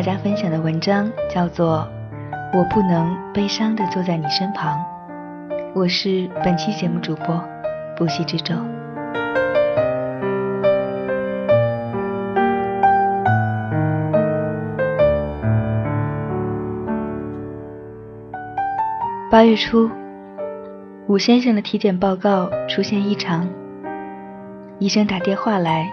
大家分享的文章叫做《我不能悲伤的坐在你身旁》，我是本期节目主播不息之舟。八月初，武先生的体检报告出现异常，医生打电话来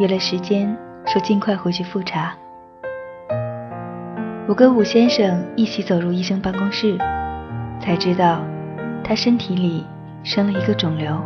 约了时间，说尽快回去复查。我跟武先生一起走入医生办公室，才知道他身体里生了一个肿瘤，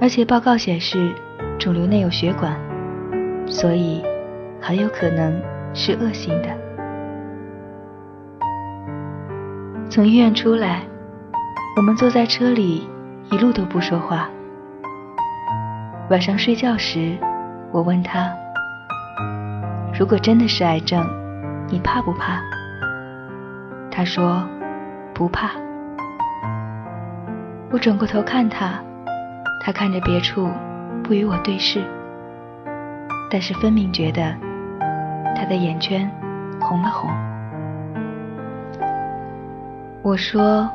而且报告显示肿瘤内有血管，所以很有可能是恶性的。从医院出来，我们坐在车里，一路都不说话。晚上睡觉时，我问他：“如果真的是癌症，你怕不怕？”他说：“不怕。”我转过头看他，他看着别处，不与我对视，但是分明觉得他的眼圈红了红。我说：“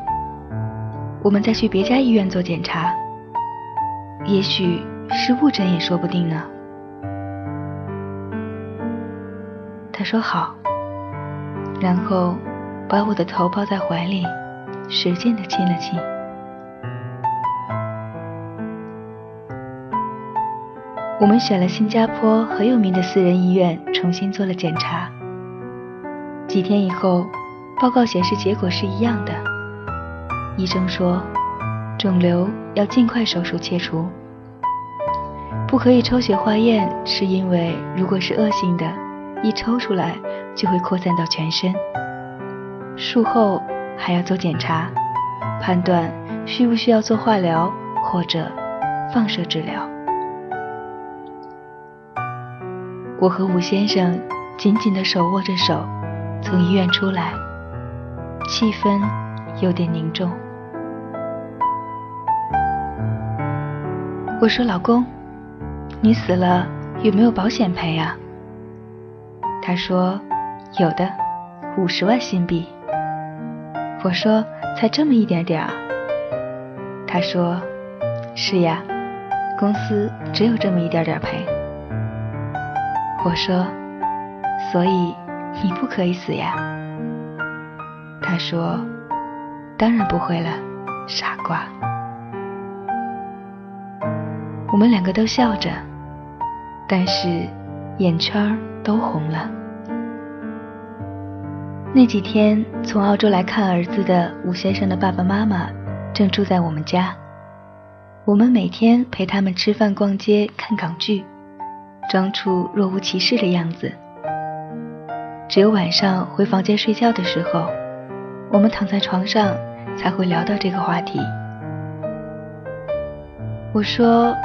我们再去别家医院做检查，也许是误诊也说不定呢。”他说好，然后把我的头抱在怀里，使劲的亲了亲。我们选了新加坡很有名的私人医院，重新做了检查。几天以后。报告显示结果是一样的。医生说，肿瘤要尽快手术切除，不可以抽血化验，是因为如果是恶性的，一抽出来就会扩散到全身。术后还要做检查，判断需不需要做化疗或者放射治疗。我和吴先生紧紧的手握着手，从医院出来。气氛有点凝重。我说：“老公，你死了有没有保险赔啊？”他说：“有的，五十万新币。”我说：“才这么一点点儿。”他说：“是呀，公司只有这么一点点赔。”我说：“所以你不可以死呀。”他说：“当然不会了，傻瓜。”我们两个都笑着，但是眼圈儿都红了。那几天从澳洲来看儿子的吴先生的爸爸妈妈正住在我们家，我们每天陪他们吃饭、逛街、看港剧，装出若无其事的样子。只有晚上回房间睡觉的时候。我们躺在床上才会聊到这个话题。我说：“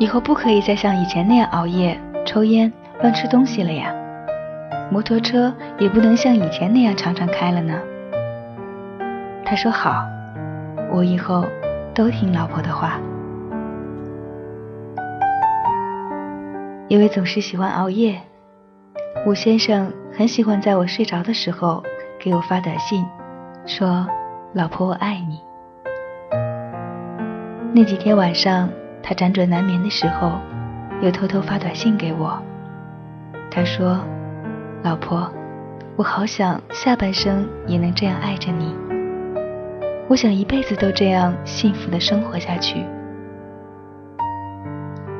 以后不可以再像以前那样熬夜、抽烟、乱吃东西了呀。摩托车也不能像以前那样常常开了呢。”他说：“好，我以后都听老婆的话。”因为总是喜欢熬夜，吴先生很喜欢在我睡着的时候给我发短信。说：“老婆，我爱你。”那几天晚上，他辗转难眠的时候，又偷偷发短信给我。他说：“老婆，我好想下半生也能这样爱着你。我想一辈子都这样幸福的生活下去。”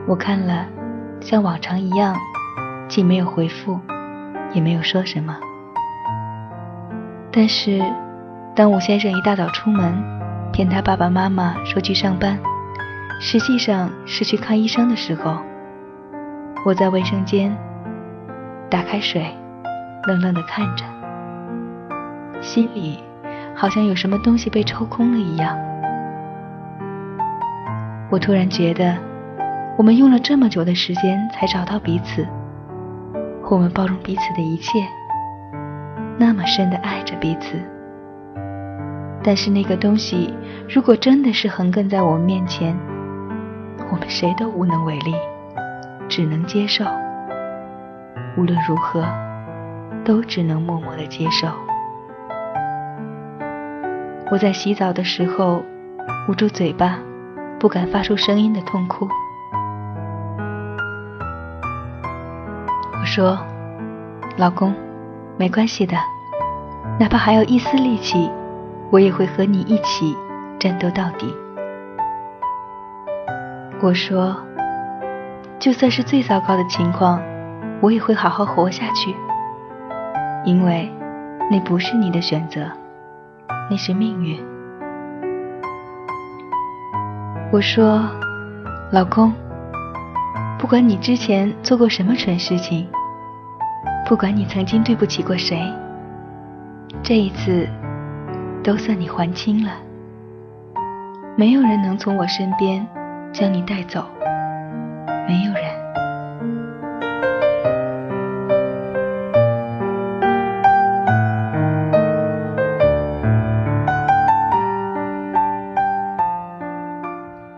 我看了，像往常一样，既没有回复，也没有说什么。但是。当武先生一大早出门，骗他爸爸妈妈说去上班，实际上是去看医生的时候，我在卫生间打开水，愣愣地看着，心里好像有什么东西被抽空了一样。我突然觉得，我们用了这么久的时间才找到彼此，我们包容彼此的一切，那么深的爱着彼此。但是那个东西，如果真的是横亘在我们面前，我们谁都无能为力，只能接受。无论如何，都只能默默的接受。我在洗澡的时候捂住嘴巴，不敢发出声音的痛哭。我说：“老公，没关系的，哪怕还有一丝力气，我也会和你一起战斗到底。”我说：“就算是最糟糕的情况，我也会好好活下去，因为那不是你的选择，那是命运。”我说：“老公，不管你之前做过什么蠢事情，不管你曾经对不起过谁，这一次都算你还清了。没有人能从我身边。”将你带走，没有人。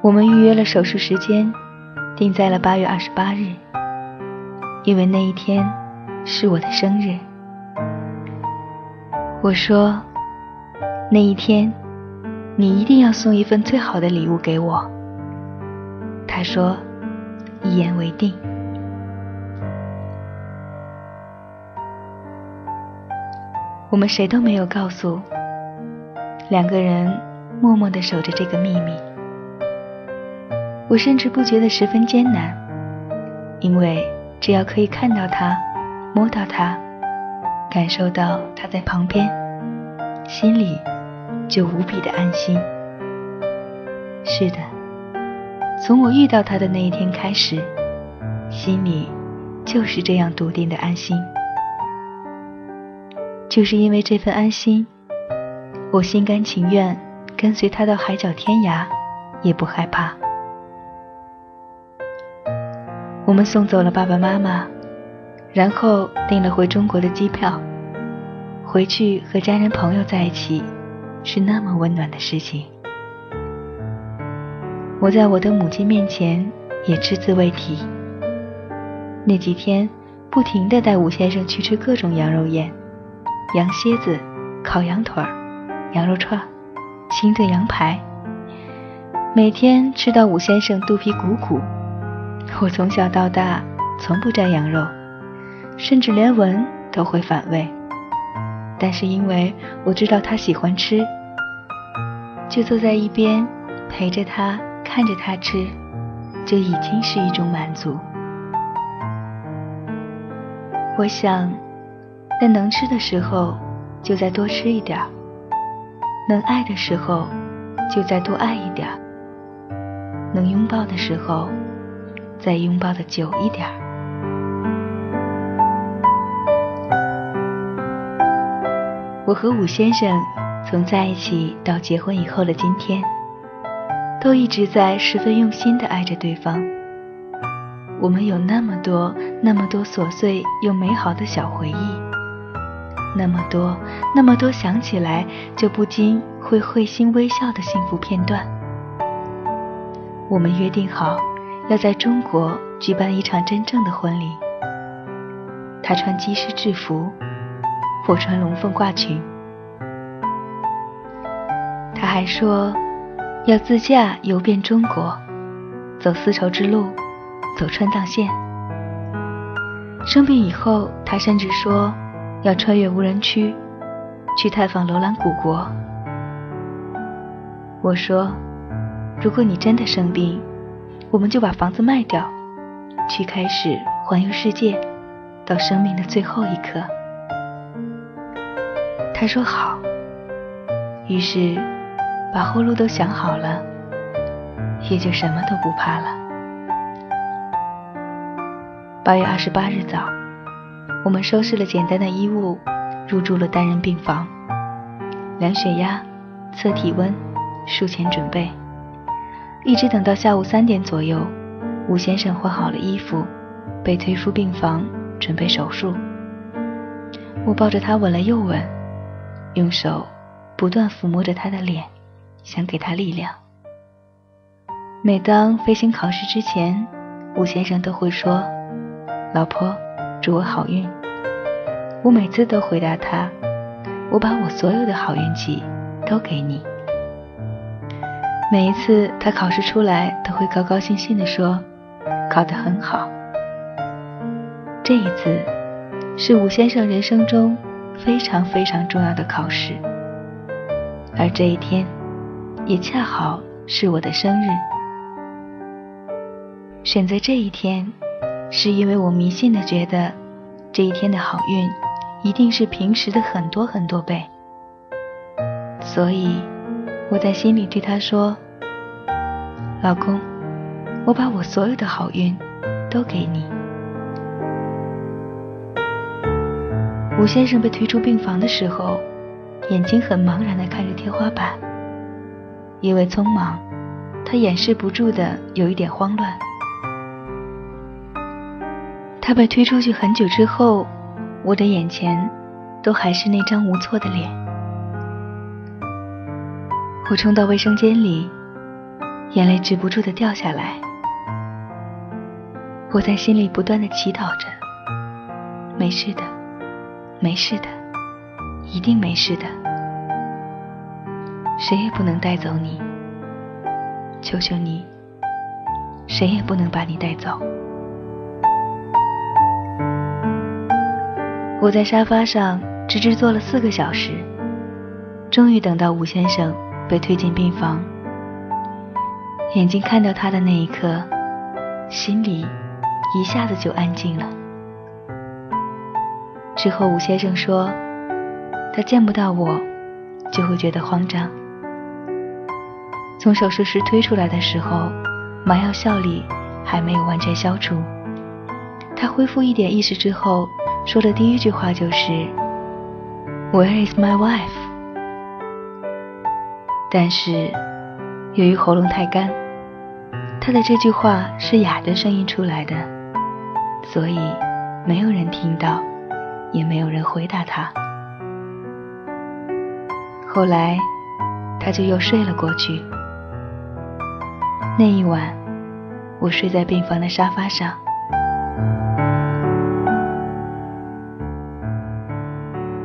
我们预约了手术时间，定在了八月二十八日，因为那一天是我的生日。我说，那一天，你一定要送一份最好的礼物给我。他说：“一言为定。”我们谁都没有告诉，两个人默默的守着这个秘密。我甚至不觉得十分艰难，因为只要可以看到他，摸到他，感受到他在旁边，心里就无比的安心。是的。从我遇到他的那一天开始，心里就是这样笃定的安心。就是因为这份安心，我心甘情愿跟随他到海角天涯，也不害怕。我们送走了爸爸妈妈，然后订了回中国的机票。回去和家人朋友在一起，是那么温暖的事情。我在我的母亲面前也只字未提。那几天，不停地带武先生去吃各种羊肉宴、羊蝎子、烤羊腿、羊肉串、清炖羊排，每天吃到武先生肚皮鼓鼓。我从小到大从不沾羊肉，甚至连闻都会反胃。但是因为我知道他喜欢吃，就坐在一边陪着他。看着他吃，就已经是一种满足。我想，在能吃的时候，就再多吃一点儿；能爱的时候，就再多爱一点儿；能拥抱的时候，再拥抱的久一点儿。我和武先生从在一起到结婚以后的今天。都一直在十分用心的爱着对方。我们有那么多、那么多琐碎又美好的小回忆，那么多、那么多想起来就不禁会会心微笑的幸福片段。我们约定好要在中国举办一场真正的婚礼。他穿机师制服，我穿龙凤褂裙。他还说。要自驾游遍中国，走丝绸之路，走川藏线。生病以后，他甚至说要穿越无人区，去探访楼兰古国。我说，如果你真的生病，我们就把房子卖掉，去开始环游世界，到生命的最后一刻。他说好。于是。把后路都想好了，也就什么都不怕了。八月二十八日早，我们收拾了简单的衣物，入住了单人病房，量血压、测体温、术前准备，一直等到下午三点左右，吴先生换好了衣服，被推出病房准备手术。我抱着他吻了又吻，用手不断抚摸着他的脸。想给他力量。每当飞行考试之前，吴先生都会说：“老婆，祝我好运。”我每次都回答他：“我把我所有的好运气都给你。”每一次他考试出来，都会高高兴兴地说：“考得很好。”这一次是武先生人生中非常非常重要的考试，而这一天也恰好是我的生日。选择这一天，是因为我迷信的觉得这一天的好运一定是平时的很多很多倍，所以我在心里对他说：“老公，我把我所有的好运都给你。”吴先生被推出病房的时候，眼睛很茫然地看着天花板。因为匆忙，他掩饰不住的有一点慌乱。他被推出去很久之后，我的眼前都还是那张无措的脸。我冲到卫生间里，眼泪止不住的掉下来。我在心里不断的祈祷着：没事的。没事的，一定没事的。谁也不能带走你，求求你，谁也不能把你带走。我在沙发上直直坐了四个小时，终于等到吴先生被推进病房。眼睛看到他的那一刻，心里一下子就安静了。之后，吴先生说，他见不到我，就会觉得慌张。从手术室推出来的时候，麻药效力还没有完全消除。他恢复一点意识之后，说的第一句话就是：“Where is my wife？” 但是，由于喉咙太干，他的这句话是哑着声音出来的，所以没有人听到。也没有人回答他。后来，他就又睡了过去。那一晚，我睡在病房的沙发上。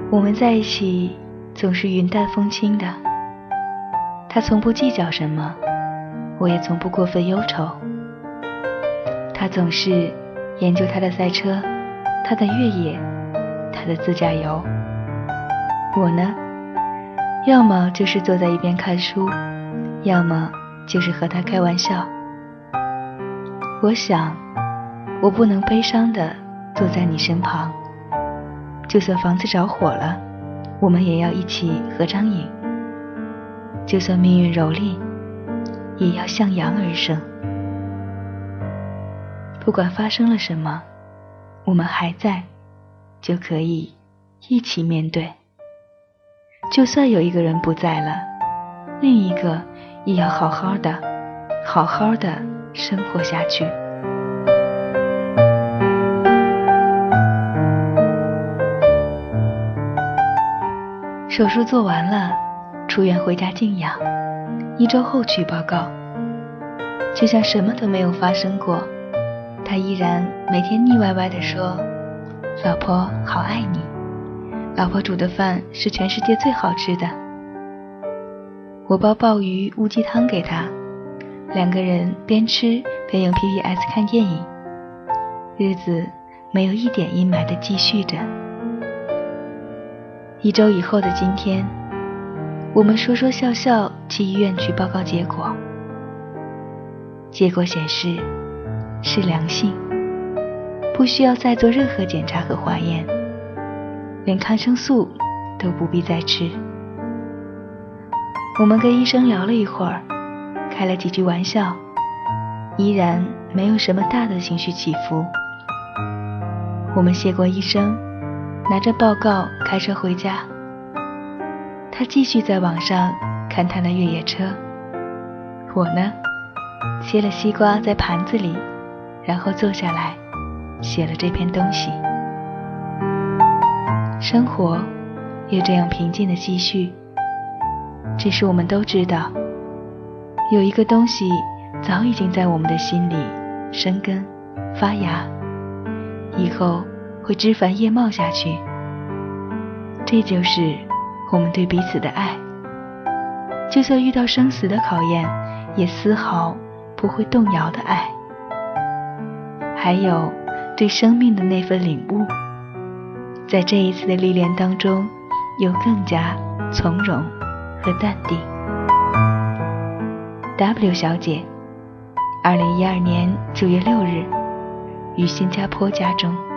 我们在一起总是云淡风轻的，他从不计较什么，我也从不过分忧愁。他总是研究他的赛车，他的越野。他的自驾游，我呢，要么就是坐在一边看书，要么就是和他开玩笑。我想，我不能悲伤的坐在你身旁，就算房子着火了，我们也要一起合张影；就算命运蹂躏，也要向阳而生。不管发生了什么，我们还在。就可以一起面对。就算有一个人不在了，另一个也要好好的、好好的生活下去。手术做完了，出院回家静养，一周后去报告，就像什么都没有发生过。他依然每天腻歪歪地说。老婆好爱你，老婆煮的饭是全世界最好吃的。我煲鲍鱼乌鸡汤给他，两个人边吃边用 PPS 看电影，日子没有一点阴霾的继续着。一周以后的今天，我们说说笑笑去医院去报告结果，结果显示是良性。不需要再做任何检查和化验，连抗生素都不必再吃。我们跟医生聊了一会儿，开了几句玩笑，依然没有什么大的情绪起伏。我们谢过医生，拿着报告开车回家。他继续在网上看他的越野车，我呢，切了西瓜在盘子里，然后坐下来。写了这篇东西，生活也这样平静的继续。只是我们都知道，有一个东西早已经在我们的心里生根发芽，以后会枝繁叶茂下去，这就是我们对彼此的爱。就算遇到生死的考验，也丝毫不会动摇的爱。还有对生命的那份领悟，在这一次的历练当中，又更加从容和淡定。W 小姐，二零一二年九月六日，于新加坡家中。